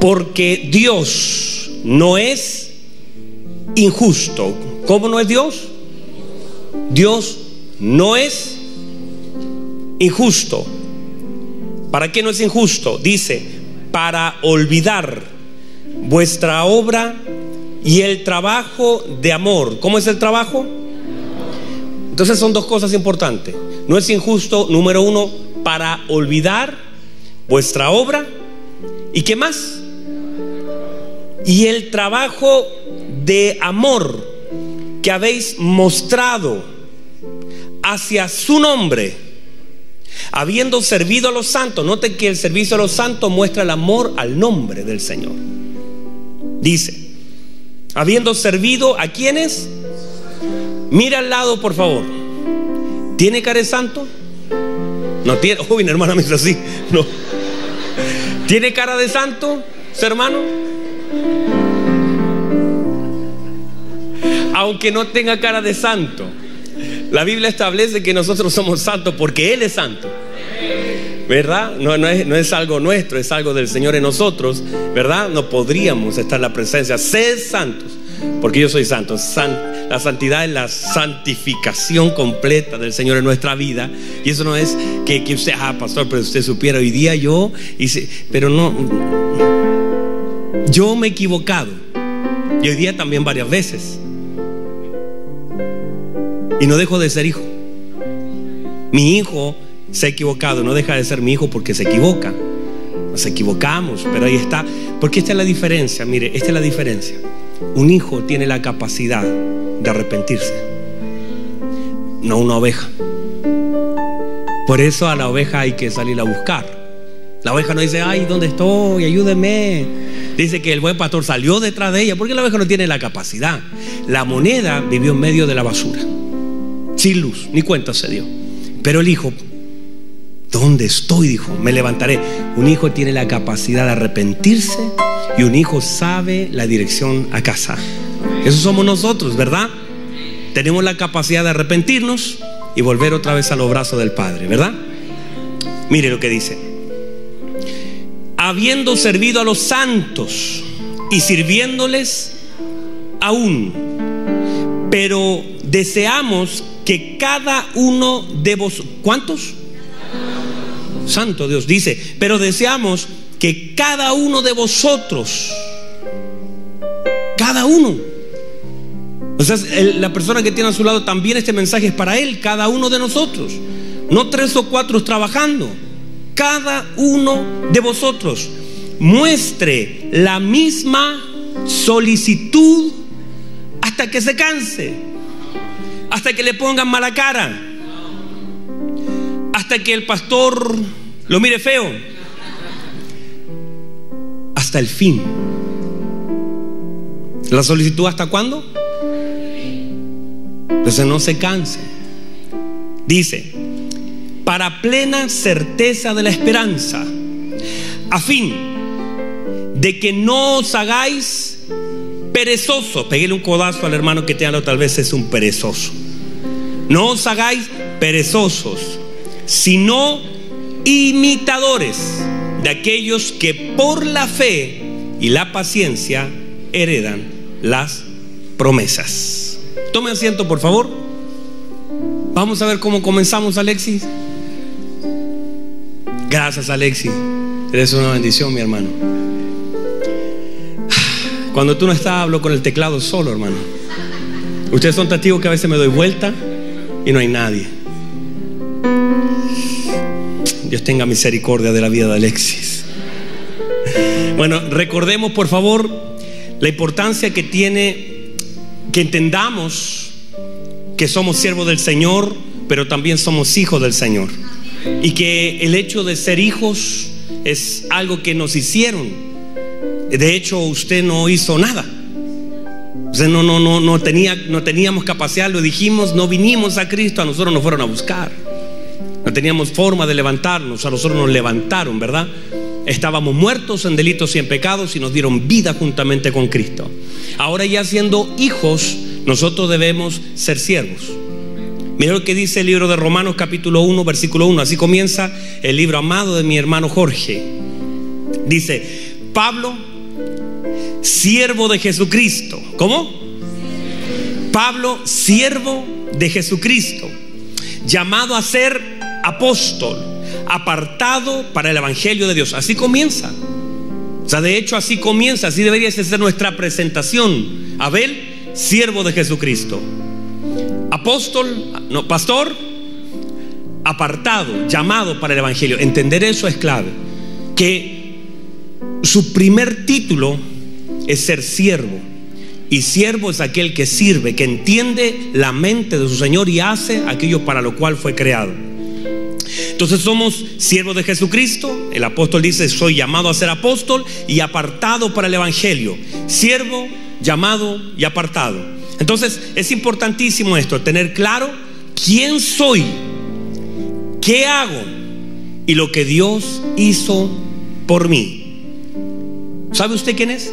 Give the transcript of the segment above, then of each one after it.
Porque Dios no es injusto. ¿Cómo no es Dios? Dios no es injusto. ¿Para qué no es injusto? Dice, para olvidar vuestra obra y el trabajo de amor. ¿Cómo es el trabajo? Entonces son dos cosas importantes. No es injusto, número uno, para olvidar vuestra obra. ¿Y qué más? Y el trabajo de amor que habéis mostrado hacia su nombre, habiendo servido a los santos. Note que el servicio a los santos muestra el amor al nombre del Señor. Dice, habiendo servido a quienes, mira al lado por favor, ¿tiene cara de santo? No tiene, uy, mi hermana me dice así, no. ¿Tiene cara de santo, su hermano? Aunque no tenga cara de santo, la Biblia establece que nosotros somos santos porque Él es santo. ¿Verdad? No, es, algo nuestro, es algo del Señor en nosotros, ¿verdad? No podríamos estar en la presencia. Sed santos, porque yo soy santo. la santidad es la santificación completa del Señor en nuestra vida. Y eso no es que, usted, ah, pastor, pero usted supiera, hoy día yo pero no, yo me he equivocado. Y hoy día también varias veces. Y no dejo de ser hijo. Mi hijo se ha equivocado, no deja de ser mi hijo porque se equivoca. Nos equivocamos, pero ahí está. Porque esta es la diferencia, mire, esta es la diferencia. Un hijo tiene la capacidad de arrepentirse, no una oveja. Por eso a la oveja hay que salir a buscar. La oveja no dice, ay, ¿dónde estoy? Ayúdeme. Dice que el buen pastor salió detrás de ella, porque la oveja no tiene la capacidad. La moneda vivió en medio de la basura, sin luz, ni cuenta se dio. Pero el hijo ¿Dónde estoy? Dijo, me levantaré. Un hijo tiene la capacidad de arrepentirse y un hijo sabe la dirección a casa. Eso somos nosotros, ¿verdad? Tenemos la capacidad de arrepentirnos y volver otra vez a los brazos del Padre, ¿verdad? Mire lo que dice. Habiendo servido a los santos y sirviéndoles aún, pero deseamos que cada uno de vos, ¿cuántos? Santo Dios dice, pero deseamos que cada uno de vosotros, cada uno, o sea, la persona que tiene a su lado también este mensaje es para él, cada uno de nosotros, no tres o cuatro trabajando, cada uno de vosotros muestre la misma solicitud hasta que se canse, hasta que le pongan mala cara hasta que el pastor lo mire feo. Hasta el fin. ¿La solicitud hasta cuándo? Entonces no se canse. Dice, para plena certeza de la esperanza, a fin de que no os hagáis perezosos. Peguele un codazo al hermano que te habla, tal vez es un perezoso. No os hagáis perezosos, sino imitadores de aquellos que por la fe y la paciencia heredan las promesas. Tome asiento, por favor. Vamos a ver cómo comenzamos, Alexis. Gracias, Alexis. Eres una bendición, mi hermano. Cuando tú no estás, hablo con el teclado solo, hermano. Ustedes son testigos que a veces me doy vuelta y no hay nadie. Dios tenga misericordia de la vida de Alexis. Bueno, recordemos por favor la importancia que tiene que entendamos que somos siervos del Señor, pero también somos hijos del Señor. Y que el hecho de ser hijos es algo que nos hicieron. De hecho, usted no hizo nada. No, no, no, no, tenía, no teníamos capacidad, lo dijimos, no vinimos a Cristo, a nosotros nos fueron a buscar. No teníamos forma de levantarnos, a nosotros nos levantaron, ¿verdad? Estábamos muertos en delitos y en pecados y nos dieron vida juntamente con Cristo. Ahora ya siendo hijos, nosotros debemos ser siervos. Mira lo que dice el libro de Romanos capítulo 1, versículo 1. Así comienza el libro amado de mi hermano Jorge. Dice, Pablo, siervo de Jesucristo. ¿Cómo? Pablo, siervo de Jesucristo, llamado a ser apóstol, apartado para el Evangelio de Dios. Así comienza. O sea, de hecho así comienza, así debería ser nuestra presentación. Abel, siervo de Jesucristo. Apóstol, no, pastor, apartado, llamado para el Evangelio. Entender eso es clave. Que su primer título es ser siervo. Y siervo es aquel que sirve, que entiende la mente de su Señor y hace aquello para lo cual fue creado. Entonces somos siervos de Jesucristo. El apóstol dice, soy llamado a ser apóstol y apartado para el Evangelio. Siervo, llamado y apartado. Entonces es importantísimo esto, tener claro quién soy, qué hago y lo que Dios hizo por mí. ¿Sabe usted quién es?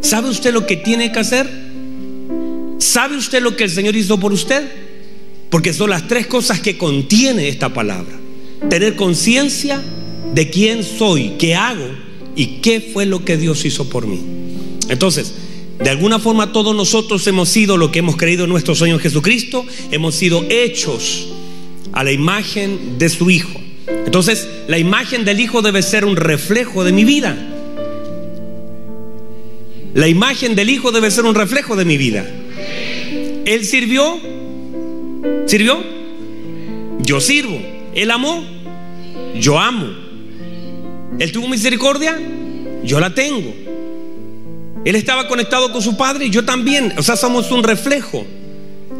¿Sabe usted lo que tiene que hacer? ¿Sabe usted lo que el Señor hizo por usted? Porque son las tres cosas que contiene esta palabra. Tener conciencia de quién soy, qué hago y qué fue lo que Dios hizo por mí. Entonces, de alguna forma todos nosotros hemos sido lo que hemos creído en nuestro Señor Jesucristo, hemos sido hechos a la imagen de su Hijo. Entonces, la imagen del Hijo debe ser un reflejo de mi vida. La imagen del Hijo debe ser un reflejo de mi vida. Él sirvió, sirvió, yo sirvo. Él amó, yo amo. Él tuvo misericordia, yo la tengo. Él estaba conectado con su Padre, yo también. O sea, somos un reflejo.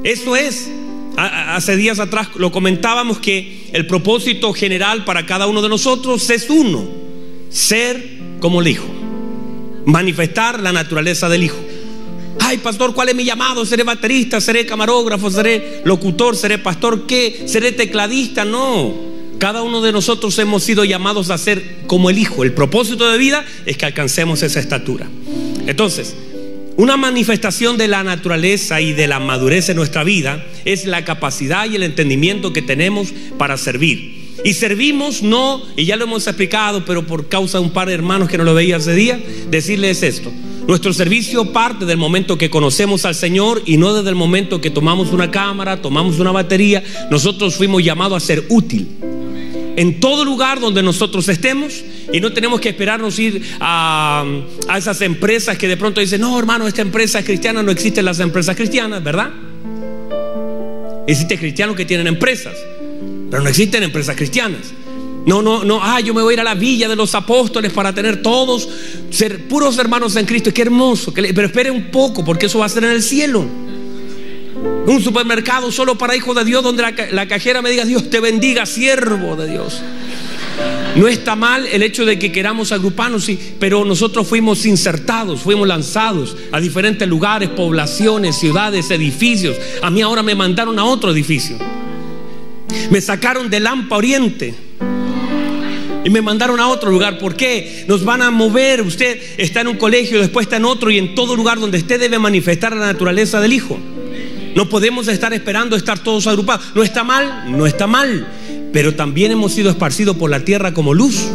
Eso es. Hace días atrás lo comentábamos que el propósito general para cada uno de nosotros es uno, ser como el Hijo manifestar la naturaleza del Hijo. Ay, pastor, ¿cuál es mi llamado? ¿Seré baterista? ¿Seré camarógrafo? ¿Seré locutor? ¿Seré pastor? ¿Qué? ¿Seré tecladista? No. Cada uno de nosotros hemos sido llamados a ser como el Hijo. El propósito de vida es que alcancemos esa estatura. Entonces, una manifestación de la naturaleza y de la madurez en nuestra vida es la capacidad y el entendimiento que tenemos para servir. Y servimos no, y ya lo hemos explicado, pero por causa de un par de hermanos que no lo veía ese día, decirles esto. Nuestro servicio parte del momento que conocemos al Señor y no desde el momento que tomamos una cámara, tomamos una batería. Nosotros fuimos llamados a ser útil. En todo lugar donde nosotros estemos y no tenemos que esperarnos ir a, a esas empresas que de pronto dicen, no hermano, esta empresa es cristiana, no existen las empresas cristianas, ¿verdad? Existen cristianos que tienen empresas. Pero no existen empresas cristianas. No, no, no, ah, yo me voy a ir a la villa de los apóstoles para tener todos, ser puros hermanos en Cristo. Qué hermoso. Pero espere un poco, porque eso va a ser en el cielo. Un supermercado solo para hijos de Dios, donde la, cajera me diga, Dios te bendiga, siervo de Dios. No está mal el hecho de que queramos agruparnos, pero nosotros fuimos insertados, fuimos lanzados a diferentes lugares, poblaciones, ciudades, edificios. A mí ahora me mandaron a otro edificio. Me sacaron de Lampa Oriente. Y me mandaron a otro lugar. ¿Por qué? Nos van a mover. Usted está en un colegio, después está en otro y en todo lugar donde usted debe manifestar la naturaleza del Hijo. No podemos estar esperando estar todos agrupados. No está mal, no está mal. Pero también hemos sido esparcidos por la tierra como luz.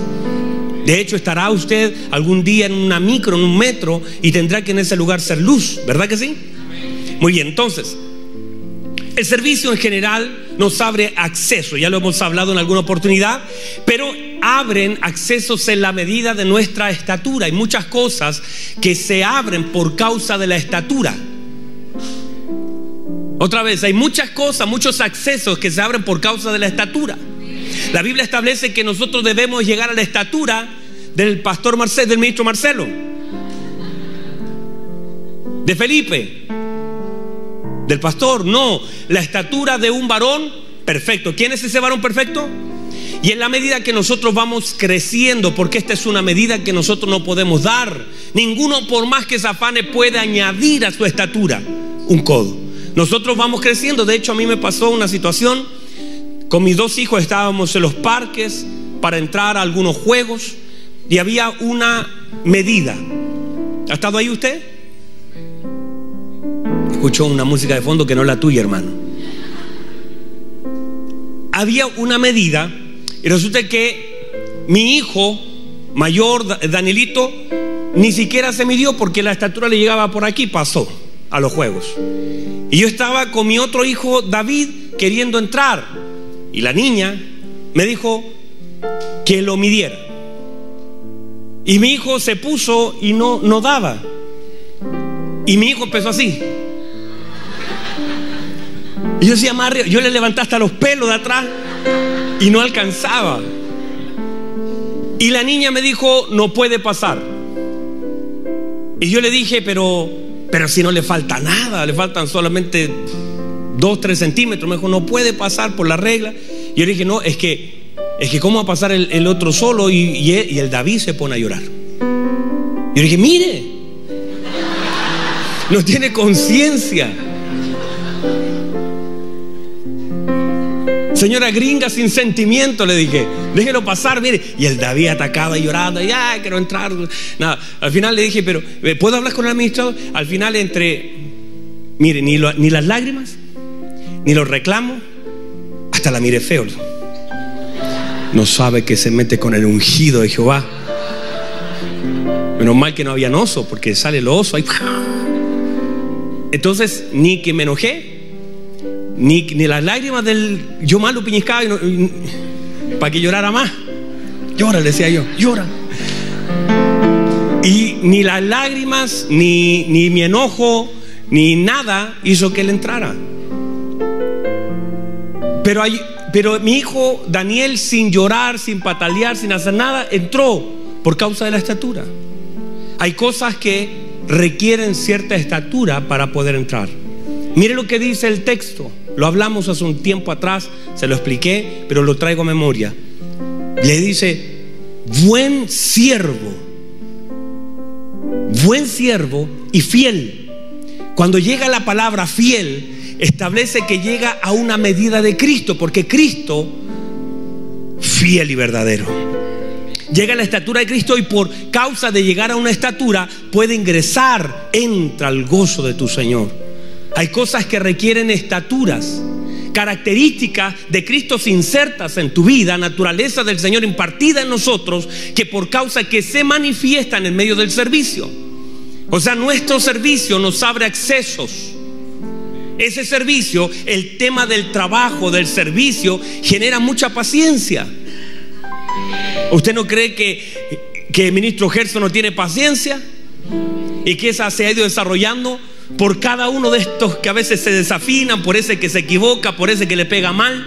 De hecho, estará usted algún día en una micro, en un metro, y tendrá que en ese lugar ser luz. ¿Verdad que sí? Muy bien, entonces, el servicio en general nos abre acceso, ya lo hemos hablado en alguna oportunidad, pero abren accesos en la medida de nuestra estatura. Hay muchas cosas que se abren por causa de la estatura. Otra vez, hay muchas cosas, muchos accesos que se abren por causa de la estatura. La Biblia establece que nosotros debemos llegar a la estatura del pastor Marcelo, del ministro Marcelo, de Felipe, del pastor, no, la estatura de un varón perfecto. ¿Quién es ese varón perfecto? Y en la medida que nosotros vamos creciendo, porque esta es una medida que nosotros no podemos dar, ninguno por más que se afane puede añadir a su estatura un codo. Nosotros vamos creciendo, de hecho a mí me pasó una situación, con mis dos hijos estábamos en los parques para entrar a algunos juegos y había una medida. ¿Ha estado ahí usted? Escucho una música de fondo que no es la tuya, hermano. Había una medida y resulta que mi hijo mayor, Danielito, ni siquiera se midió porque la estatura le llegaba por aquí, pasó a los juegos. Y yo estaba con mi otro hijo, David, queriendo entrar. Y la niña me dijo que lo midiera. Y mi hijo se puso y no, no daba. Y mi hijo empezó así. Y yo decía, Mario, yo le levanté hasta los pelos de atrás y no alcanzaba. Y la niña me dijo, no puede pasar. Y yo le dije, pero, pero si no le falta nada, le faltan solamente dos, tres centímetros. Me dijo, no puede pasar por la regla. Y yo le dije, no, es que, es que cómo va a pasar el, otro solo y, y, el David se pone a llorar. Yo le dije, mire, no tiene conciencia. Señora gringa sin sentimiento, le dije, déjelo pasar, mire. Y el David atacado y llorando, ya quiero entrar. Nada, al final le dije, pero eh, ¿puedo hablar con el administrador? Al final entre, mire, ni, ni las lágrimas, ni los reclamos, hasta la mire feo. No sabe que se mete con el ungido de Jehová. Menos mal que no había oso, porque sale el oso ahí. Entonces, ni que me enojé, ni, las lágrimas del yo malo piñiscaba para que llorara más. Llora, decía yo, llora. Y ni las lágrimas, ni, ni mi enojo, ni nada hizo que él entrara. Pero, pero mi hijo Daniel, sin llorar, sin patalear, sin hacer nada, entró por causa de la estatura. Hay cosas que requieren cierta estatura para poder entrar. Mire lo que dice el texto. Lo hablamos hace un tiempo atrás, se lo expliqué, pero lo traigo a memoria. Le dice, buen siervo, buen siervo y fiel. Cuando llega la palabra fiel, establece que llega a una medida de Cristo, porque Cristo, fiel y verdadero. Llega a la estatura de Cristo y por causa de llegar a una estatura puede ingresar, entra al gozo de tu Señor. Hay cosas que requieren estaturas, características de Cristo insertas en tu vida, naturaleza del Señor impartida en nosotros, que por causa que se manifiestan en medio del servicio. O sea, nuestro servicio nos abre accesos. Ese servicio, el tema del trabajo, del servicio, genera mucha paciencia. ¿Usted no cree que, que el ministro Gerson no tiene paciencia? ¿Y que esa se ha ido desarrollando? Por cada uno de estos que a veces se desafinan, por ese que se equivoca, por ese que le pega mal.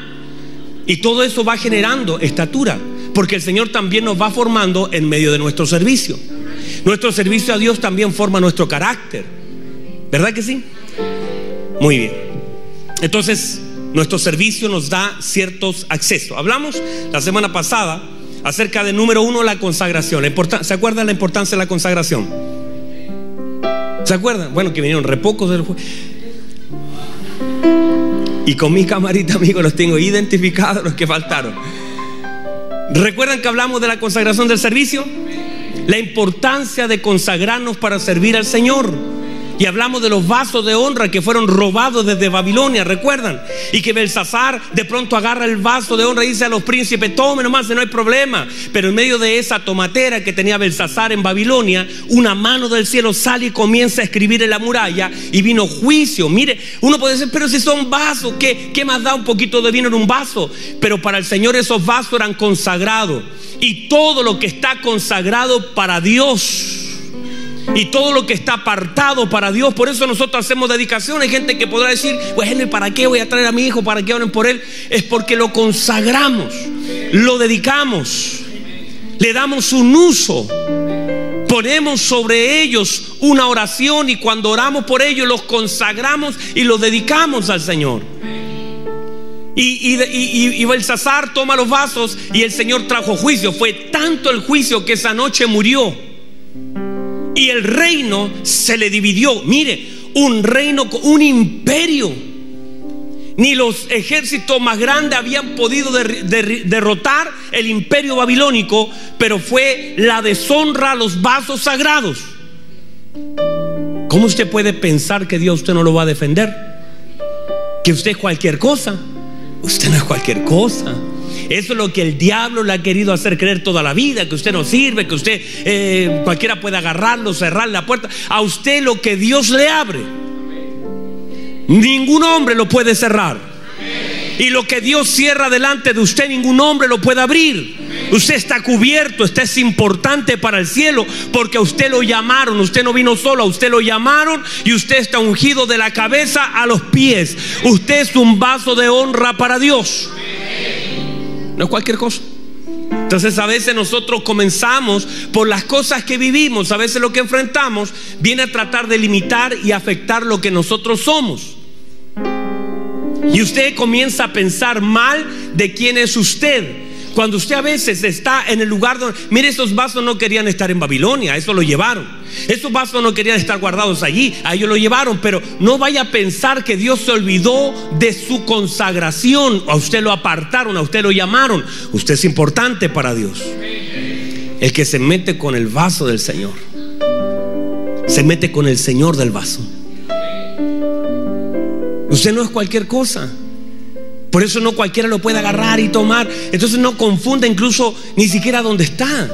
Y todo eso va generando estatura, porque el Señor también nos va formando en medio de nuestro servicio. Nuestro servicio a Dios también forma nuestro carácter. ¿Verdad que sí? Muy bien. Entonces, nuestro servicio nos da ciertos accesos. Hablamos la semana pasada acerca de número uno, la consagración. ¿Se acuerdan la importancia de la consagración? ¿Se acuerdan? Bueno, que vinieron repocos del. Y con mi camarita, amigos, los tengo identificados los que faltaron. ¿Recuerdan que hablamos de la consagración del servicio? La importancia de consagrarnos para servir al Señor. Y hablamos de los vasos de honra que fueron robados desde Babilonia, ¿recuerdan? Y que Belsasar de pronto agarra el vaso de honra y dice a los príncipes, tomen nomás, no hay problema. Pero en medio de esa tomatera que tenía Belsasar en Babilonia, una mano del cielo sale y comienza a escribir en la muralla y vino juicio. Mire, uno puede decir, pero si son vasos, ¿qué, qué más da un poquito de vino en un vaso? Pero para el Señor esos vasos eran consagrados. Y todo lo que está consagrado para Dios y todo lo que está apartado para Dios. Por eso nosotros hacemos dedicación. Hay gente que podrá decir, bueno, ¿para qué voy a traer a mi hijo? ¿Para que oren por él? Es porque lo consagramos, lo dedicamos, le damos un uso. Ponemos sobre ellos una oración y cuando oramos por ellos los consagramos y los dedicamos al Señor. Y, y, y, Belsasar toma los vasos y el Señor trajo juicio. Fue tanto el juicio que esa noche murió y el reino se le dividió. Mire, un reino, un imperio. Ni los ejércitos más grandes habían podido derrotar el imperio babilónico, pero fue la deshonra a los vasos sagrados. ¿Cómo usted puede pensar que Dios usted no lo va a defender? Que usted es cualquier cosa. Usted no es cualquier cosa. Eso es lo que el diablo le ha querido hacer creer toda la vida, que usted no sirve, que usted eh, cualquiera puede agarrarlo, cerrar la puerta. A usted lo que Dios le abre, ningún hombre lo puede cerrar. Y lo que Dios cierra delante de usted, ningún hombre lo puede abrir. Usted está cubierto, usted es importante para el cielo porque a usted lo llamaron, usted no vino solo, a usted lo llamaron y usted está ungido de la cabeza a los pies. Usted es un vaso de honra para Dios. No es cualquier cosa. Entonces a veces nosotros comenzamos por las cosas que vivimos, a veces lo que enfrentamos viene a tratar de limitar y afectar lo que nosotros somos. Y usted comienza a pensar mal de quién es usted. Cuando usted a veces está en el lugar donde, mire, esos vasos no querían estar en Babilonia, eso lo llevaron. Esos vasos no querían estar guardados allí, a ellos lo llevaron, pero no vaya a pensar que Dios se olvidó de su consagración. A usted lo apartaron, a usted lo llamaron. Usted es importante para Dios. El que se mete con el vaso del Señor, se mete con el Señor del vaso. Usted no es cualquier cosa. Por eso no cualquiera lo puede agarrar y tomar. Entonces no confunda incluso ni siquiera dónde está.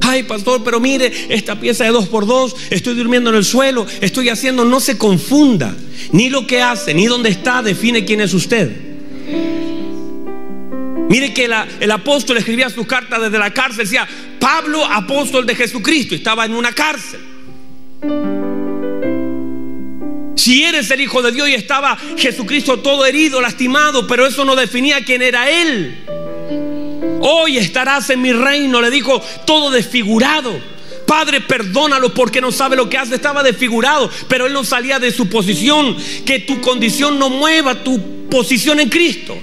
Ay, pastor, pero mire, esta pieza de dos por dos, estoy durmiendo en el suelo, estoy haciendo, no se confunda. Ni lo que hace, ni dónde está, define quién es usted. Mire que el apóstol escribía sus cartas desde la cárcel, decía, Pablo, apóstol de Jesucristo, estaba en una cárcel. Si eres el Hijo de Dios y estaba Jesucristo todo herido, lastimado, pero eso no definía quién era Él. Hoy estarás en mi reino, le dijo, todo desfigurado. Padre, perdónalo porque no sabe lo que hace. Estaba desfigurado, pero él no salía de su posición. Que tu condición no mueva tu posición en Cristo.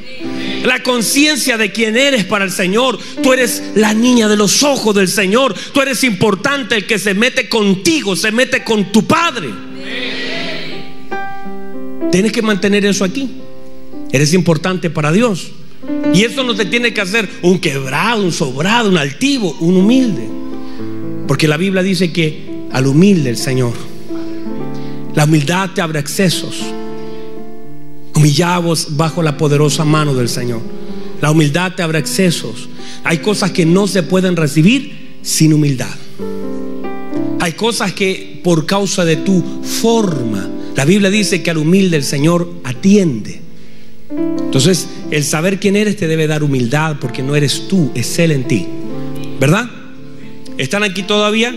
La conciencia de quién eres para el Señor. Tú eres la niña de los ojos del Señor. Tú eres importante. El que se mete contigo, se mete con tu Padre. Tienes que mantener eso aquí. Eres importante para Dios. Y eso no te tiene que hacer un quebrado, un sobrado, un altivo, un humilde. Porque la Biblia dice que al humilde el Señor. La humildad te abre accesos. Humillados bajo la poderosa mano del Señor. La humildad te abre accesos. Hay cosas que no se pueden recibir sin humildad. Hay cosas que por causa de tu forma la Biblia dice que al humilde el Señor atiende. Entonces, el saber quién eres te debe dar humildad porque no eres tú, es en ti. ¿Verdad? ¿Están aquí todavía?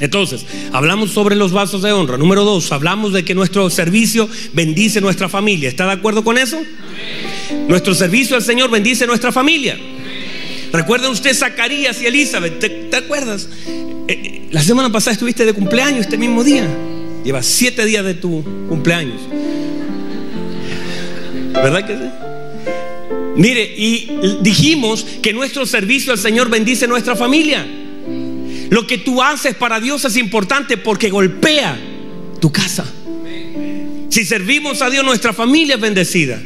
Entonces, hablamos sobre los vasos de honra. Número dos, hablamos de que nuestro servicio bendice nuestra familia. ¿Está de acuerdo con eso? Nuestro servicio al Señor bendice nuestra familia. Recuerden usted Zacarías y Elizabeth, ¿te, acuerdas? Eh, eh, la semana pasada estuviste de cumpleaños este mismo día. Lleva siete días de tu cumpleaños. ¿Verdad que sí? Mire, y dijimos que nuestro servicio al Señor bendice nuestra familia. Lo que tú haces para Dios es importante porque golpea tu casa. Si servimos a Dios, nuestra familia es bendecida.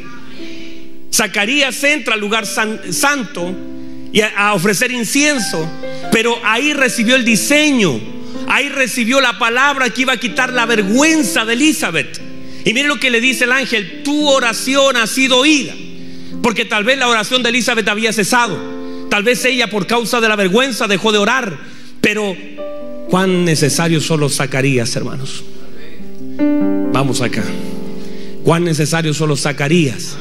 Zacarías entra al lugar santo y a ofrecer incienso, pero ahí recibió el diseño Ahí recibió la palabra que iba a quitar la vergüenza de Elizabeth. Y mire lo que le dice el ángel, tu oración ha sido oída. Porque tal vez la oración de Elizabeth había cesado. Tal vez ella por causa de la vergüenza dejó de orar. Pero cuán necesario son los Zacarías, hermanos. Vamos acá. Cuán necesario son los Zacarías.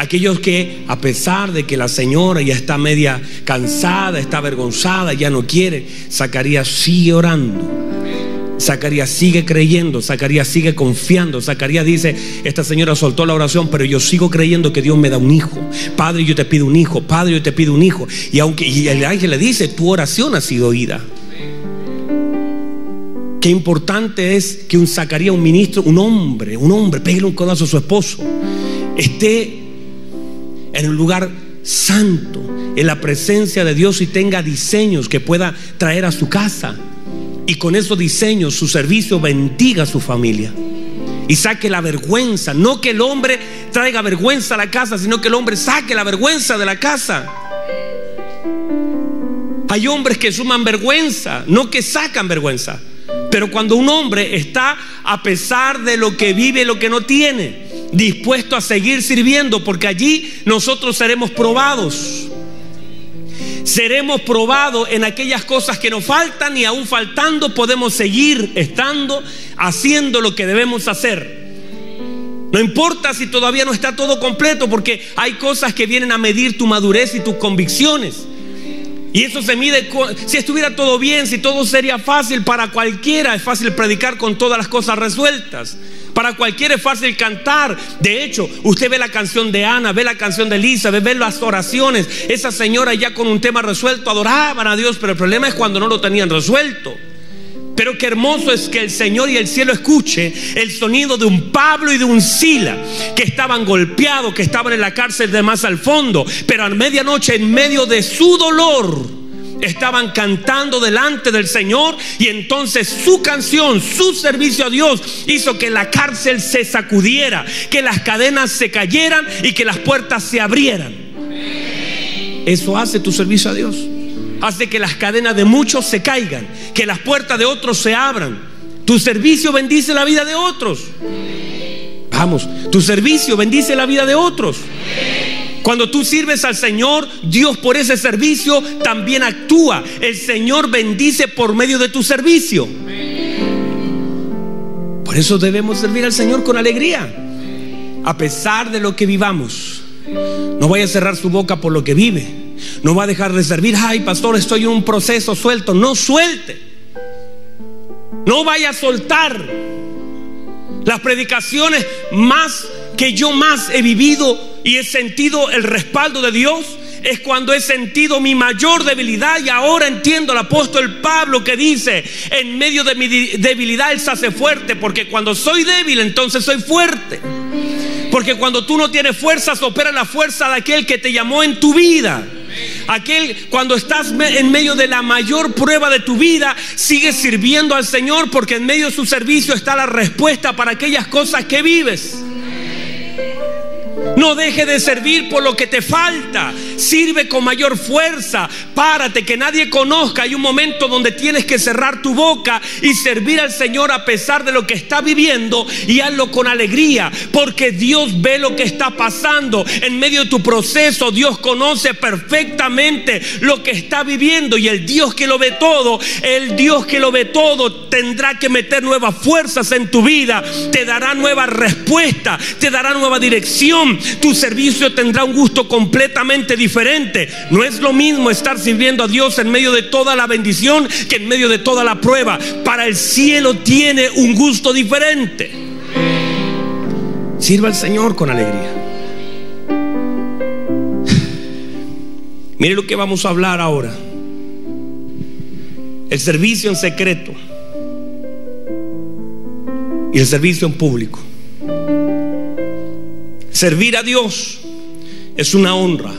Aquellos que a pesar de que la señora ya está media cansada, está avergonzada, ya no quiere, Zacarías sigue orando. Zacarías sigue creyendo, Zacarías sigue confiando. Zacarías dice, esta señora soltó la oración, pero yo sigo creyendo que Dios me da un hijo. Padre, yo te pido un hijo. Padre, yo te pido un hijo. Y aunque y el ángel le dice, tu oración ha sido oída. Qué importante es que un Zacarías, un ministro, un hombre, un hombre, pegue un codazo a su esposo, esté en un lugar santo, en la presencia de Dios y tenga diseños que pueda traer a su casa. Y con esos diseños su servicio bendiga a su familia. Y saque la vergüenza. No que el hombre traiga vergüenza a la casa, sino que el hombre saque la vergüenza de la casa. Hay hombres que suman vergüenza, no que sacan vergüenza. Pero cuando un hombre está a pesar de lo que vive, lo que no tiene, dispuesto a seguir sirviendo, porque allí nosotros seremos probados. Seremos probados en aquellas cosas que nos faltan y aún faltando podemos seguir estando haciendo lo que debemos hacer. No importa si todavía no está todo completo, porque hay cosas que vienen a medir tu madurez y tus convicciones. Y eso se mide, si estuviera todo bien, si todo sería fácil para cualquiera, es fácil predicar con todas las cosas resueltas. Para cualquiera es fácil cantar. De hecho, usted ve la canción de Ana, ve la canción de Elisa, ve, ve las oraciones. Esa señora ya con un tema resuelto adoraban a Dios, pero el problema es cuando no lo tenían resuelto. Pero qué hermoso es que el Señor y el cielo escuche el sonido de un Pablo y de un Sila que estaban golpeados, que estaban en la cárcel de más al fondo, pero a medianoche en medio de su dolor estaban cantando delante del Señor y entonces su canción, su servicio a Dios hizo que la cárcel se sacudiera, que las cadenas se cayeran y que las puertas se abrieran. Eso hace tu servicio a Dios hace que las cadenas de muchos se caigan, que las puertas de otros se abran. Tu servicio bendice la vida de otros. Vamos, tu servicio bendice la vida de otros. Cuando tú sirves al Señor, Dios por ese servicio también actúa. El Señor bendice por medio de tu servicio. Por eso debemos servir al Señor con alegría, a pesar de lo que vivamos. No vaya a cerrar su boca por lo que vive. No va a dejar de servir. Ay, pastor, estoy en un proceso suelto. No suelte. No vaya a soltar. Las predicaciones más que yo más he vivido y he sentido el respaldo de Dios es cuando he sentido mi mayor debilidad y ahora entiendo al apóstol Pablo que dice, en medio de mi debilidad Él se hace fuerte, porque cuando soy débil entonces soy fuerte. Porque cuando tú no tienes fuerzas, opera la fuerza de aquel que te llamó en tu vida. Aquel cuando estás en medio de la mayor prueba de tu vida, sigues sirviendo al Señor porque en medio de su servicio está la respuesta para aquellas cosas que vives. No deje de servir por lo que te falta. Sirve con mayor fuerza. Párate, que nadie conozca. Hay un momento donde tienes que cerrar tu boca y servir al Señor a pesar de lo que está viviendo y hazlo con alegría. Porque Dios ve lo que está pasando en medio de tu proceso. Dios conoce perfectamente lo que está viviendo y el Dios que lo ve todo, el Dios que lo ve todo tendrá que meter nuevas fuerzas en tu vida. Te dará nueva respuesta, te dará nueva dirección tu servicio tendrá un gusto completamente diferente. No es lo mismo estar sirviendo a Dios en medio de toda la bendición que en medio de toda la prueba. Para el cielo tiene un gusto diferente. Sirva al Señor con alegría. Mire lo que vamos a hablar ahora. El servicio en secreto y el servicio en público. Servir a Dios es una honra.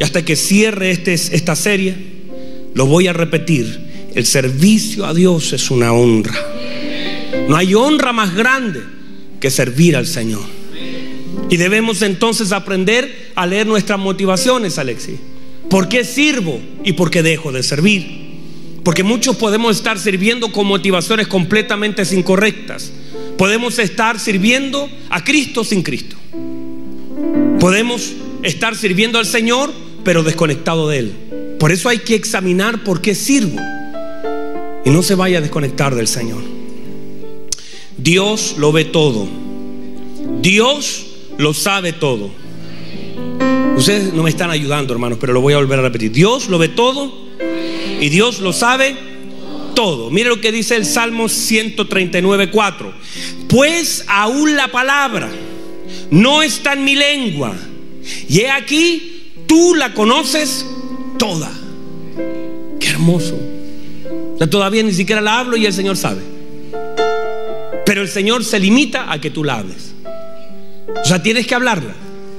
Y hasta que cierre este, esta serie, lo voy a repetir. El servicio a Dios es una honra. No hay honra más grande que servir al Señor. Y debemos entonces aprender a leer nuestras motivaciones, Alexi. ¿Por qué sirvo y por qué dejo de servir? Porque muchos podemos estar sirviendo con motivaciones completamente incorrectas. Podemos estar sirviendo a Cristo sin Cristo. Podemos estar sirviendo al Señor, pero desconectado de Él. Por eso hay que examinar por qué sirvo. Y no se vaya a desconectar del Señor. Dios lo ve todo. Dios lo sabe todo. Ustedes no me están ayudando, hermanos, pero lo voy a volver a repetir. Dios lo ve todo y Dios lo sabe todo. Mire lo que dice el Salmo 139, 4. Pues aún la palabra no está en mi lengua. Y he aquí, tú la conoces toda. Qué hermoso. todavía ni siquiera la hablo y el Señor sabe. Pero el Señor se limita a que tú la hables. O sea, tienes que hablarla.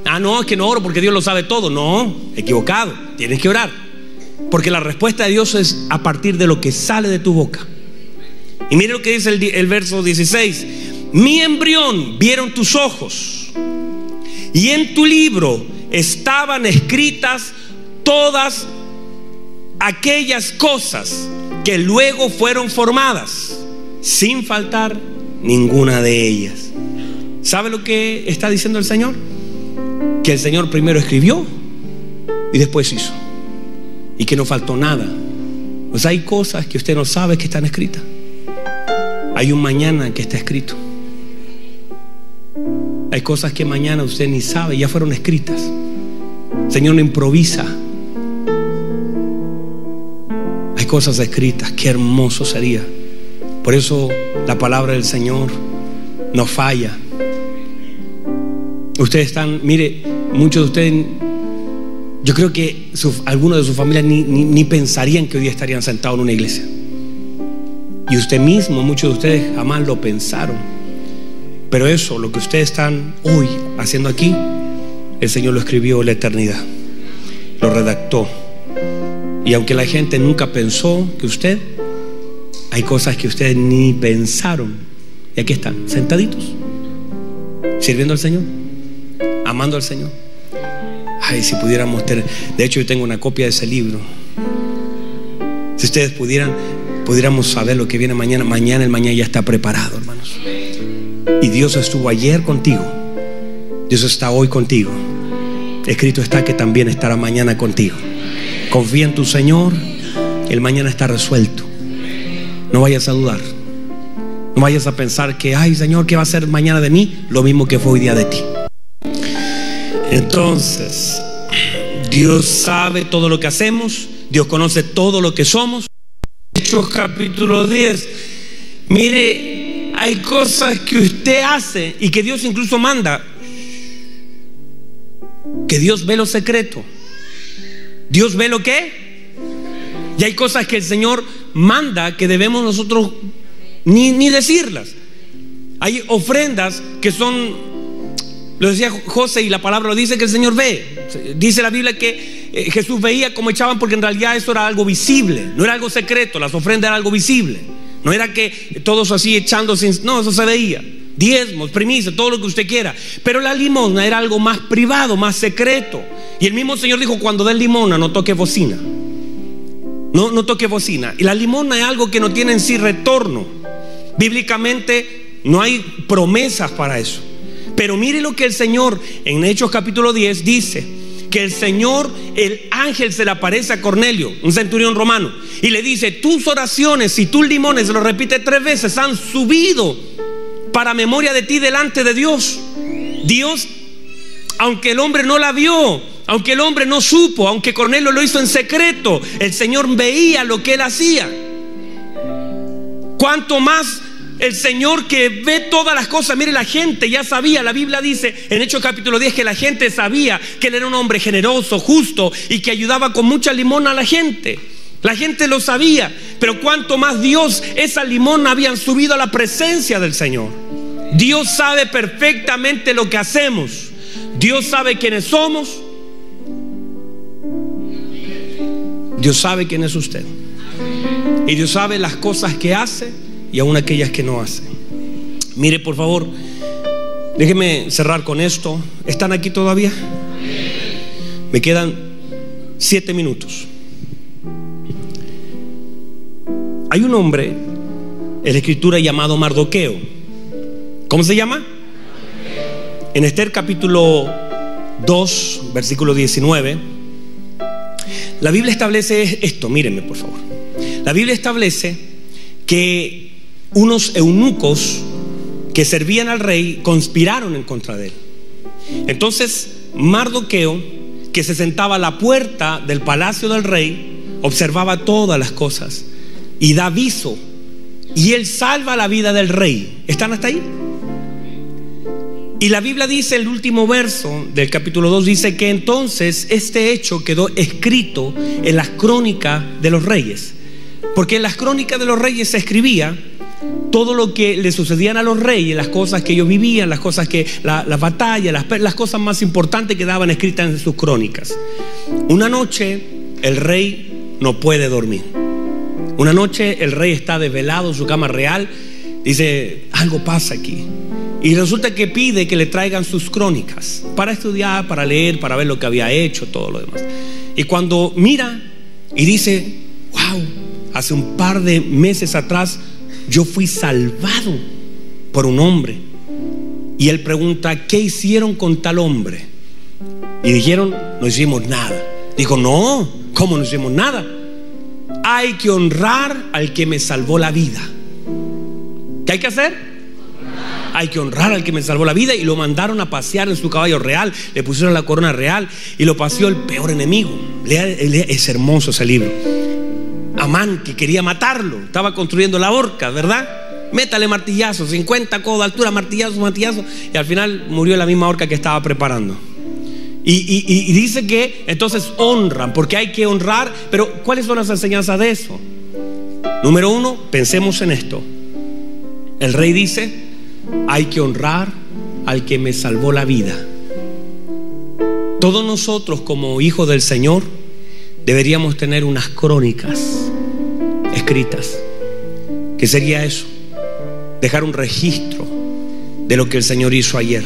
Ah, no, es que no oro porque Dios lo sabe todo. No, equivocado. Tienes que orar. Porque la respuesta de Dios es a partir de lo que sale de tu boca. Y mire lo que dice el, verso 16. Mi embrión vieron tus ojos. Y en tu libro estaban escritas todas aquellas cosas que luego fueron formadas, sin faltar ninguna de ellas. ¿Sabe lo que está diciendo el Señor? Que el Señor primero escribió y después hizo. Y que no faltó nada. Pues hay cosas que usted no sabe que están escritas. Hay un mañana que está escrito. Hay cosas que mañana usted ni sabe, ya fueron escritas. Señor no improvisa. Hay cosas escritas, qué hermoso sería. Por eso la palabra del Señor no falla. Ustedes están, mire, muchos de ustedes, yo creo que algunos de sus familias ni, ni, pensarían que hoy día estarían sentados en una iglesia. Y usted mismo, muchos de ustedes jamás lo pensaron. Pero eso, lo que ustedes están hoy haciendo aquí, el Señor lo escribió en la eternidad. Lo redactó. Y aunque la gente nunca pensó que usted, hay cosas que ustedes ni pensaron. Y aquí están, sentaditos, sirviendo al Señor amando al Señor. Ay, si pudiéramos tener, de hecho yo tengo una copia de ese libro. Si ustedes pudieran, pudiéramos saber lo que viene mañana, mañana el mañana ya está preparado, hermanos. Y Dios estuvo ayer contigo. Dios está hoy contigo. Escrito está que también estará mañana contigo. Confía en tu Señor, el mañana está resuelto. No vayas a dudar. No vayas a pensar que, ay Señor, ¿qué va a ser mañana de mí? Lo mismo que fue hoy día de ti. Entonces, Dios sabe todo lo que hacemos, Dios conoce todo lo que somos. Hechos capítulo 10. Mire, hay cosas que usted hace y que Dios incluso manda. Que Dios ve lo secreto. Dios ve lo que. Y hay cosas que el Señor manda que debemos nosotros ni, ni decirlas. Hay ofrendas que son lo decía José y la palabra lo dice que el Señor ve. Dice la Biblia que eh, Jesús veía cómo echaban porque en realidad eso era algo visible, no era algo secreto, las ofrendas eran algo visible. No era que todos así echando sin... No, eso se veía. Diezmos, primicias, todo lo que usted quiera. Pero la limosna era algo más privado, más secreto. Y el mismo Señor dijo, cuando den limosna, no toque bocina. No, no toque bocina. Y la limosna es algo que no tiene en sí retorno. Bíblicamente no hay promesas para eso. Pero mire lo que el Señor en Hechos capítulo 10 dice. Que el Señor, el ángel se le aparece a Cornelio, un centurión romano, y le dice, tus oraciones y tus limones, lo repite tres veces, han subido para memoria de ti delante de Dios. Dios, aunque el hombre no la vio, aunque el hombre no supo, aunque Cornelio lo hizo en secreto, el Señor veía lo que él hacía. Cuanto más el Señor que ve todas las cosas. Mire, la gente ya sabía, la Biblia dice en Hechos capítulo 10 que la gente sabía que él era un hombre generoso, justo y que ayudaba con mucha limón a la gente. La gente lo sabía, pero cuanto más Dios, esa limón habían subido a la presencia del Señor. Dios sabe perfectamente lo que hacemos. Dios sabe quiénes somos. Dios sabe quién es usted. Y Dios sabe las cosas que hace y aún aquellas que no hacen. Mire, por favor, déjeme cerrar con esto. ¿Están aquí todavía? Me quedan siete minutos. Hay un hombre en la escritura llamado Mardoqueo. ¿Cómo se llama? En Esther capítulo 2, versículo 19, la Biblia establece esto, mírenme por favor. La Biblia establece que unos eunucos que servían al rey conspiraron en contra de él. Entonces Mardoqueo, que se sentaba a la puerta del palacio del rey, observaba todas las cosas y da aviso. Y él salva la vida del rey. ¿Están hasta ahí? Y la Biblia dice, el último verso del capítulo 2 dice que entonces este hecho quedó escrito en las crónicas de los reyes. Porque en las crónicas de los reyes se escribía todo lo que le sucedían a los reyes, las cosas que ellos vivían, las cosas que, las la batallas, las, las cosas más importantes que daban escritas en sus crónicas. Una noche el rey no puede dormir. Una noche el rey está desvelado en su cama real, dice, algo pasa aquí. Y resulta que pide que le traigan sus crónicas para estudiar, para leer, para ver lo que había hecho, todo lo demás. Y cuando mira y dice, wow, hace un par de meses atrás yo fui salvado por un hombre. Y él pregunta, ¿qué hicieron con tal hombre? Y dijeron, no hicimos nada. Dijo, no, ¿cómo no hicimos nada? Hay que honrar al que me salvó la vida. ¿Qué hay que hacer? hay que honrar al que me salvó la vida y lo mandaron a pasear en su caballo real, le pusieron la corona real y lo paseó el peor enemigo. es hermoso ese libro. Amán que quería matarlo, estaba construyendo la horca, ¿verdad? Métale martillazo, 50 codos de altura, martillazo, martillazo, y al final murió la misma horca que estaba preparando. Y, y, dice que entonces honran, porque hay que honrar, pero ¿cuáles son las enseñanzas de eso? Número uno, pensemos en esto. El rey dice, hay que honrar al que me salvó la vida. Todos nosotros como hijos del Señor deberíamos tener unas crónicas escritas. ¿Qué sería eso? Dejar un registro de lo que el Señor hizo ayer.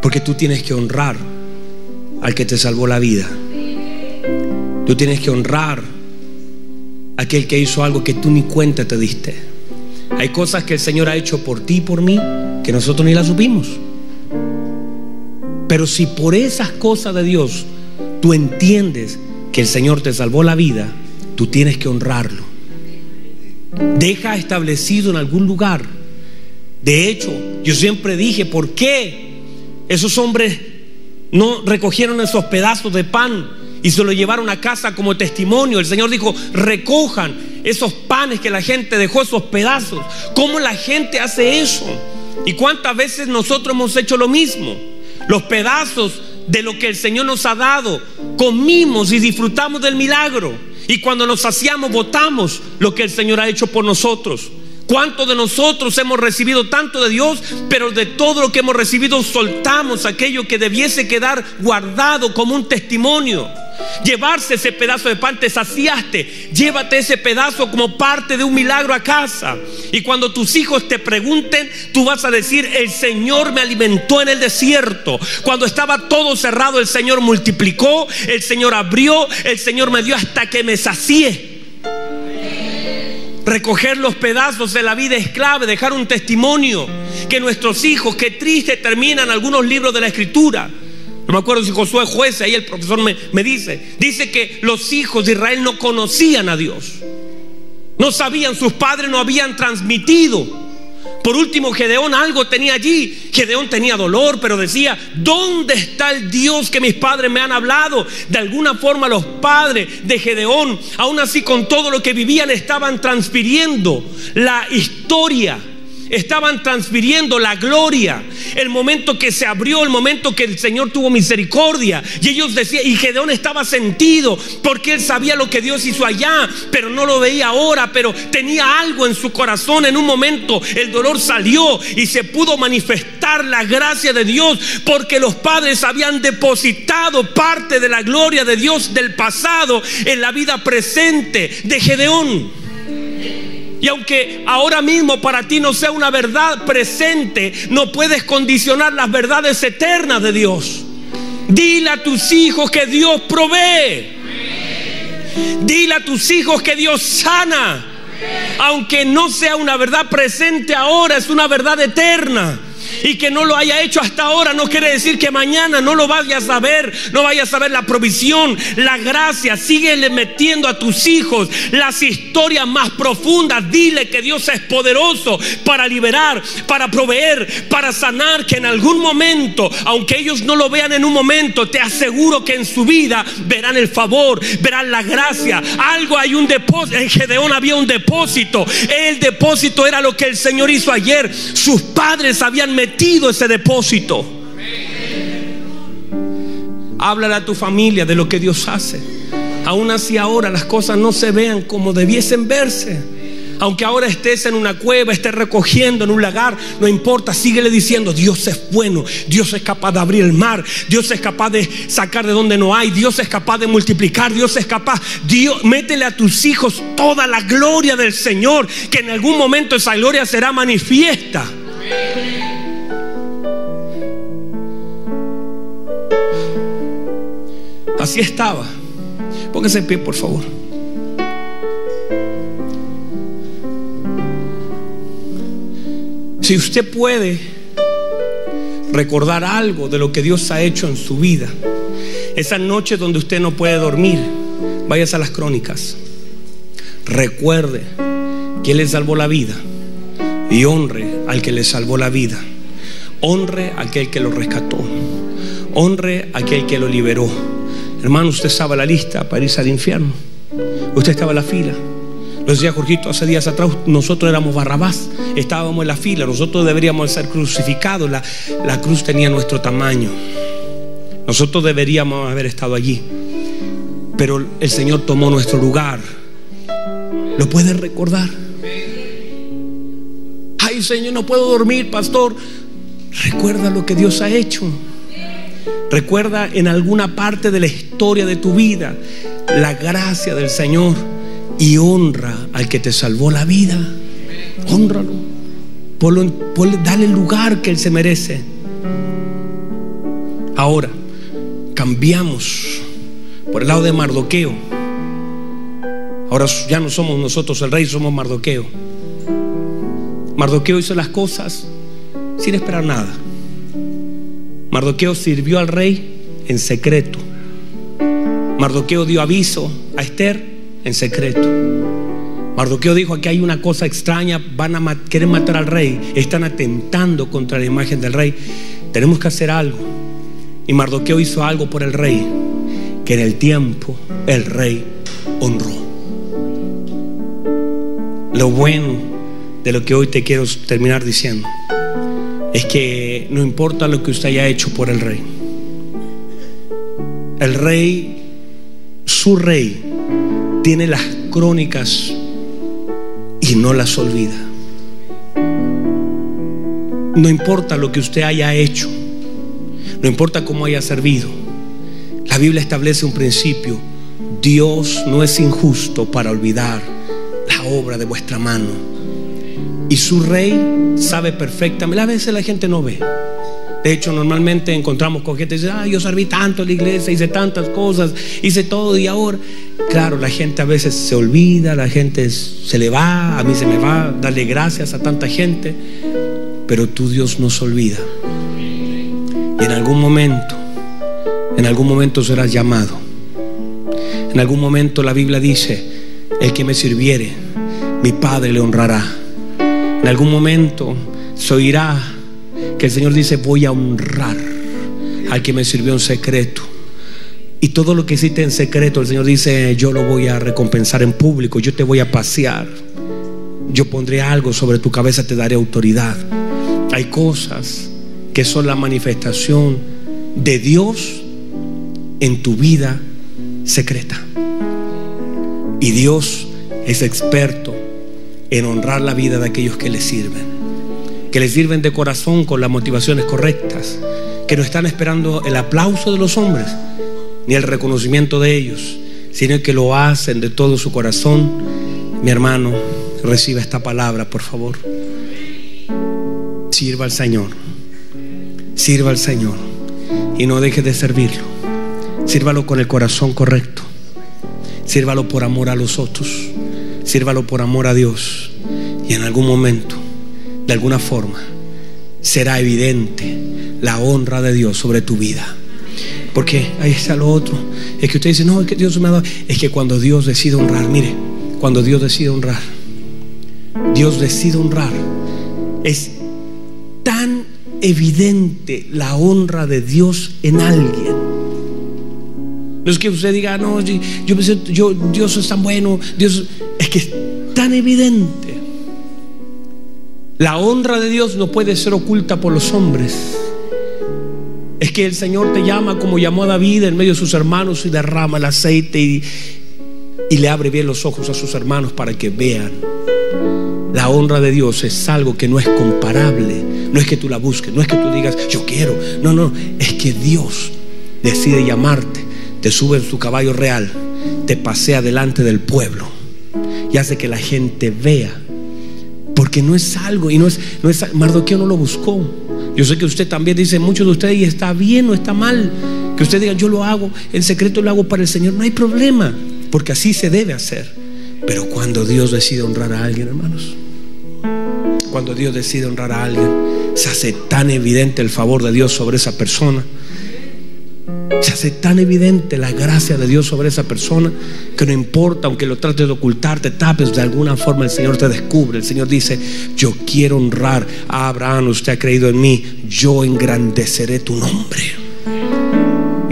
Porque tú tienes que honrar al que te salvó la vida. Tú tienes que honrar a aquel que hizo algo que tú ni cuenta te diste. Hay cosas que el Señor ha hecho por ti y por mí que nosotros ni las supimos. Pero si por esas cosas de Dios tú entiendes que el Señor te salvó la vida, tú tienes que honrarlo. Deja establecido en algún lugar. De hecho, yo siempre dije, ¿por qué esos hombres no recogieron esos pedazos de pan y se lo llevaron a casa como testimonio? El Señor dijo, recojan esos panes que la gente dejó, esos pedazos. ¿Cómo la gente hace eso? ¿Y cuántas veces nosotros hemos hecho lo mismo? Los pedazos de lo que el Señor nos ha dado, comimos y disfrutamos del milagro. Y cuando nos saciamos, votamos lo que el Señor ha hecho por nosotros. ¿Cuántos de nosotros hemos recibido tanto de Dios, pero de todo lo que hemos recibido soltamos aquello que debiese quedar guardado como un testimonio? Llevarse ese pedazo de pan, te saciaste. Llévate ese pedazo como parte de un milagro a casa. Y cuando tus hijos te pregunten, tú vas a decir, el Señor me alimentó en el desierto. Cuando estaba todo cerrado, el Señor multiplicó, el Señor abrió, el Señor me dio hasta que me sacié. Recoger los pedazos de la vida es clave, dejar un testimonio. Que nuestros hijos, que triste terminan algunos libros de la escritura. No me acuerdo si Josué juez, ahí el profesor me, me dice. Dice que los hijos de Israel no conocían a Dios. No sabían, sus padres no habían transmitido. Por último, Gedeón algo tenía allí. Gedeón tenía dolor, pero decía, ¿dónde está el Dios que mis padres me han hablado? De alguna forma los padres de Gedeón, aún así con todo lo que vivían, estaban transfiriendo la historia estaban transfiriendo la gloria. El momento que se abrió, el momento que el Señor tuvo misericordia. Y ellos decían, y Gedeón estaba sentido porque él sabía lo que Dios hizo allá, pero no lo veía ahora, pero tenía algo en su corazón. En un momento el dolor salió y se pudo manifestar la gracia de Dios porque los padres habían depositado parte de la gloria de Dios del pasado en la vida presente de Gedeón. Y aunque ahora mismo para ti no sea una verdad presente, no puedes condicionar las verdades eternas de Dios. Dile a tus hijos que Dios provee. Dile a tus hijos que Dios sana. Aunque no sea una verdad presente ahora, es una verdad eterna y que no lo haya hecho hasta ahora no quiere decir que mañana no lo vayas a ver, no vayas a ver la provisión, la gracia. Síguele metiendo a tus hijos las historias más profundas. Dile que Dios es poderoso para liberar, para proveer, para sanar, que en algún momento, aunque ellos no lo vean en un momento, te aseguro que en su vida verán el favor, verán la gracia. Algo hay un depósito, en Gedeón había un depósito. El depósito era lo que el Señor hizo ayer. Sus padres habían metido ese depósito. Háblale a tu familia de lo que Dios hace. Aún así ahora las cosas no se vean como debiesen verse. Aunque ahora estés en una cueva, estés recogiendo en un lagar, no importa, síguele diciendo, Dios es bueno, Dios es capaz de abrir el mar, Dios es capaz de sacar de donde no hay, Dios es capaz de multiplicar, Dios es capaz. Dios, métele a tus hijos toda la gloria del Señor, que en algún momento esa gloria será manifiesta. Así estaba. Póngase en pie, por favor. Si usted puede recordar algo de lo que Dios ha hecho en su vida, esa noche donde usted no puede dormir, váyase a las crónicas. Recuerde que le salvó la vida y honre al que le salvó la vida. Honre a aquel que lo rescató. Honre a aquel que lo liberó. Hermano, usted estaba en la lista para irse al infierno. Usted estaba en la fila. Lo decía Jorgito hace días atrás, nosotros éramos Barrabás, estábamos en la fila, nosotros deberíamos ser crucificados, la, la cruz tenía nuestro tamaño. Nosotros deberíamos haber estado allí, pero el Señor tomó nuestro lugar. ¿Lo puedes recordar? Ay Señor, no puedo dormir, pastor. Recuerda lo que Dios ha hecho. Recuerda en alguna parte de la historia de tu vida la gracia del Señor y honra al que te salvó la vida. Honralo. dale el lugar que Él se merece. Ahora, cambiamos por el lado de Mardoqueo. Ahora ya no somos nosotros el rey, somos Mardoqueo. Mardoqueo hizo las cosas sin esperar nada. Mardoqueo sirvió al rey en secreto. Mardoqueo dio aviso a Esther en secreto. Mardoqueo dijo, aquí hay una cosa extraña, van a querer matar al rey, están atentando contra la imagen del rey, tenemos que hacer algo. Y Mardoqueo hizo algo por el rey, que en el tiempo el rey honró. Lo bueno de lo que hoy te quiero terminar diciendo es que no importa lo que usted haya hecho por el rey. El rey, su rey, tiene las crónicas y no las olvida. No importa lo que usted haya hecho, no importa cómo haya servido. La Biblia establece un principio. Dios no es injusto para olvidar la obra de vuestra mano. Y su rey sabe perfectamente. A veces la gente no ve. De hecho, normalmente encontramos con gente que dice, ah, yo serví tanto en la iglesia, hice tantas cosas, hice todo y ahora, claro, la gente a veces se olvida, la gente se le va, a mí se me va, darle gracias a tanta gente, pero tu Dios no se olvida. Y en algún momento, en algún momento serás llamado. En algún momento la Biblia dice, el que me sirviere, mi Padre le honrará. En algún momento se oirá que el Señor dice, voy a honrar al que me sirvió en secreto. Y todo lo que hiciste en secreto, el Señor dice, yo lo voy a recompensar en público, yo te voy a pasear. Yo pondré algo sobre tu cabeza, te daré autoridad. Hay cosas que son la manifestación de Dios en tu vida secreta. Y Dios es experto en honrar la vida de aquellos que le sirven, que le sirven de corazón con las motivaciones correctas, que no están esperando el aplauso de los hombres ni el reconocimiento de ellos, sino que lo hacen de todo su corazón. Mi hermano, reciba esta palabra, por favor. Sirva al Señor, sirva al Señor y no deje de servirlo. Sírvalo con el corazón correcto. Sírvalo por amor a los otros. Sírvalo por amor a Dios. Y en algún momento, de alguna forma, será evidente la honra de Dios sobre tu vida. Porque ahí está lo otro. Es que usted dice, no, es que Dios me ha dado. Es que cuando Dios decide honrar, mire, cuando Dios decide honrar, Dios decide honrar, es tan evidente la honra de Dios en alguien. No es que usted diga, no, yo, yo, Dios es tan bueno, Dios que es tan evidente. La honra de Dios no puede ser oculta por los hombres. Es que el Señor te llama como llamó a David en medio de sus hermanos y derrama el aceite y, y le abre bien los ojos a sus hermanos para que vean. La honra de Dios es algo que no es comparable. No es que tú la busques, no es que tú digas, yo quiero. No, no, es que Dios decide llamarte, te sube en su caballo real, te pasea delante del pueblo y hace que la gente vea. Porque no es algo, y no es, no es, Mardoqueo no lo buscó. Yo sé que usted también dice, muchos de ustedes, y está bien o está mal, que usted diga, yo lo hago, en secreto lo hago para el Señor, no hay problema, porque así se debe hacer. Pero cuando Dios decide honrar a alguien, hermanos, Cuando Dios decide honrar a alguien, se hace tan evidente el favor de Dios sobre esa persona. Se hace tan evidente la gracia de Dios sobre esa persona que no importa, aunque lo trates de ocultar, te tapes, de alguna forma el Señor te descubre. El Señor dice, yo quiero honrar a Abraham, usted ha creído en mí, yo engrandeceré tu nombre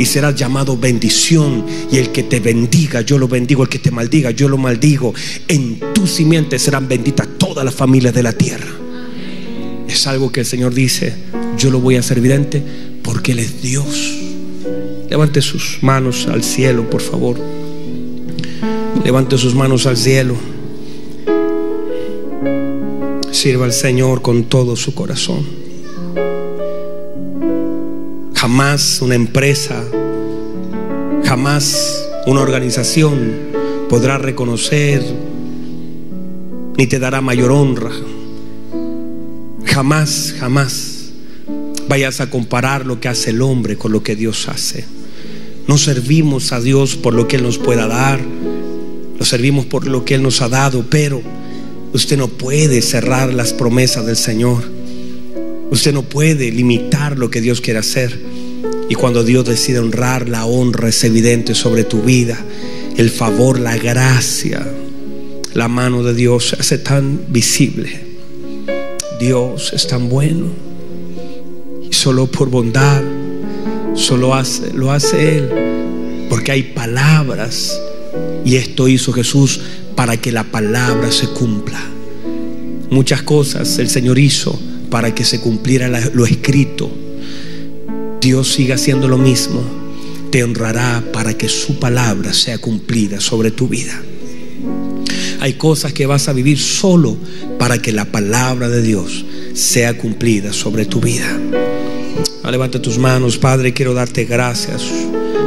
y serás llamado bendición. Y el que te bendiga, yo lo bendigo. El que te maldiga, yo lo maldigo. En tu simiente serán benditas todas las familias de la tierra. Es algo que el Señor dice, yo lo voy a hacer evidente porque Él es Dios. Levante sus manos al cielo, por favor. Levante sus manos al cielo. Sirva al Señor con todo su corazón. Jamás una empresa, jamás una organización podrá reconocer ni te dará mayor honra. Jamás, jamás vayas a comparar lo que hace el hombre con lo que Dios hace. No servimos a Dios por lo que Él nos pueda dar, lo servimos por lo que Él nos ha dado, pero usted no puede cerrar las promesas del Señor. Usted no puede limitar lo que Dios quiere hacer. Y cuando Dios decide honrar, la honra es evidente sobre tu vida. El favor, la gracia, la mano de Dios se hace tan visible. Dios es tan bueno. Y solo por bondad, solo hace, lo hace Él. Porque hay palabras. Y esto hizo Jesús para que la palabra se cumpla. Muchas cosas el Señor hizo para que se cumpliera lo escrito. Dios siga haciendo lo mismo. Te honrará para que su palabra sea cumplida sobre tu vida. Hay cosas que vas a vivir solo para que la palabra de Dios sea cumplida sobre tu vida. Levanta tus manos, Padre, quiero darte gracias.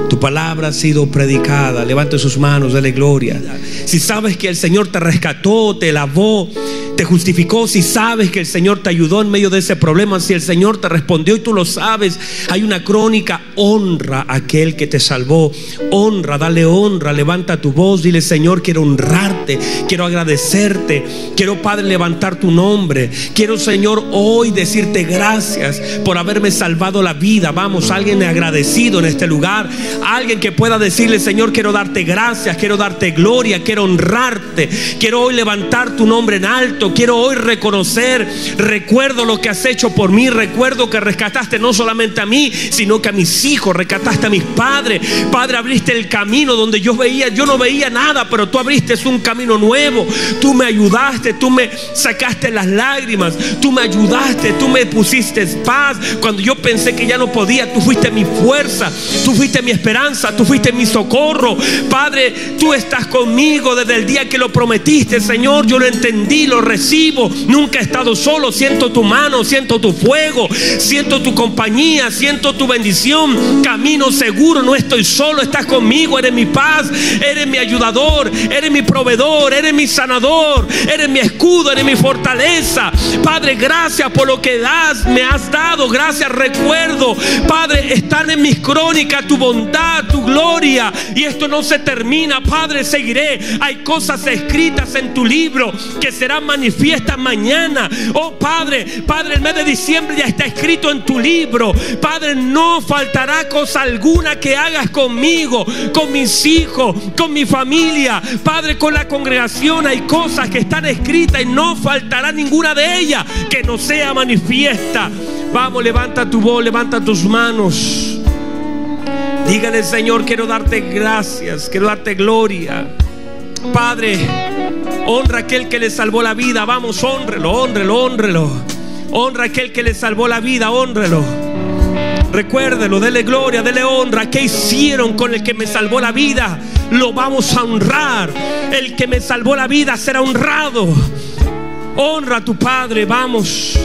Tu palabra ha sido predicada. Levante sus manos, dale gloria. Si sabes que el Señor te rescató, te lavó, te justificó, si sabes que el Señor te ayudó en medio de ese problema, si el Señor te respondió y tú lo sabes, hay una crónica, honra a aquel que te salvó, honra, dale honra, levanta tu voz, dile Señor, quiero quiero agradecerte, quiero Padre levantar tu nombre, quiero Señor hoy decirte gracias por haberme salvado la vida, vamos, alguien agradecido en este lugar, alguien que pueda decirle Señor, quiero darte gracias, quiero darte gloria, quiero honrarte, quiero hoy levantar tu nombre en alto. Quiero hoy reconocer, recuerdo lo que has hecho por mí, recuerdo que rescataste no solamente a mí, sino que a mis hijos, rescataste a mis padres. Padre, abriste el camino donde yo veía, yo no veía nada, pero tú abriste un camino nuevo. Tú me ayudaste, tú me sacaste las lágrimas, tú me ayudaste, tú me pusiste paz. Cuando yo pensé que ya no podía, tú fuiste mi fuerza, tú fuiste mi esperanza, tú fuiste mi socorro. Padre, tú estás conmigo desde el día que lo prometiste, Señor. Yo lo entendí, lo recibo. Nunca he estado solo. Siento tu mano, siento tu fuego, siento tu compañía, siento tu bendición. Camino seguro, no estoy solo. Estás conmigo, eres mi paz, eres mi ayudador, eres mi proveedor, eres mi sanador, eres mi escudo, eres mi fortaleza. Padre, gracias por lo que das, me has dado. Gracias, recuerdo. Padre, están en mis crónicas tu bondad, tu gloria. Y esto no se termina, Padre, seguiré. Hay cosas escritas en tu libro que serán manifiesta mañana. Oh Padre, Padre, el mes de diciembre ya está escrito en tu libro. Padre, no faltará cosa alguna que hagas conmigo, con mis hijos, con mi familia. Padre, con la congregación hay cosas que están escritas y no faltará ninguna de ellas que no sea manifiesta. Vamos, levanta tu voz, levanta tus manos. Dígale, Señor, quiero darte gracias, quiero darte gloria. Padre, honra a aquel que le salvó la vida. Vamos, honrelo, honrelo, honrelo. Honra a aquel que le salvó la vida, honrelo. Recuérdelo, dele gloria, dele honra. ¿Qué hicieron con el que me salvó la vida? Lo vamos a honrar. El que me salvó la vida será honrado. Honra a tu Padre, vamos.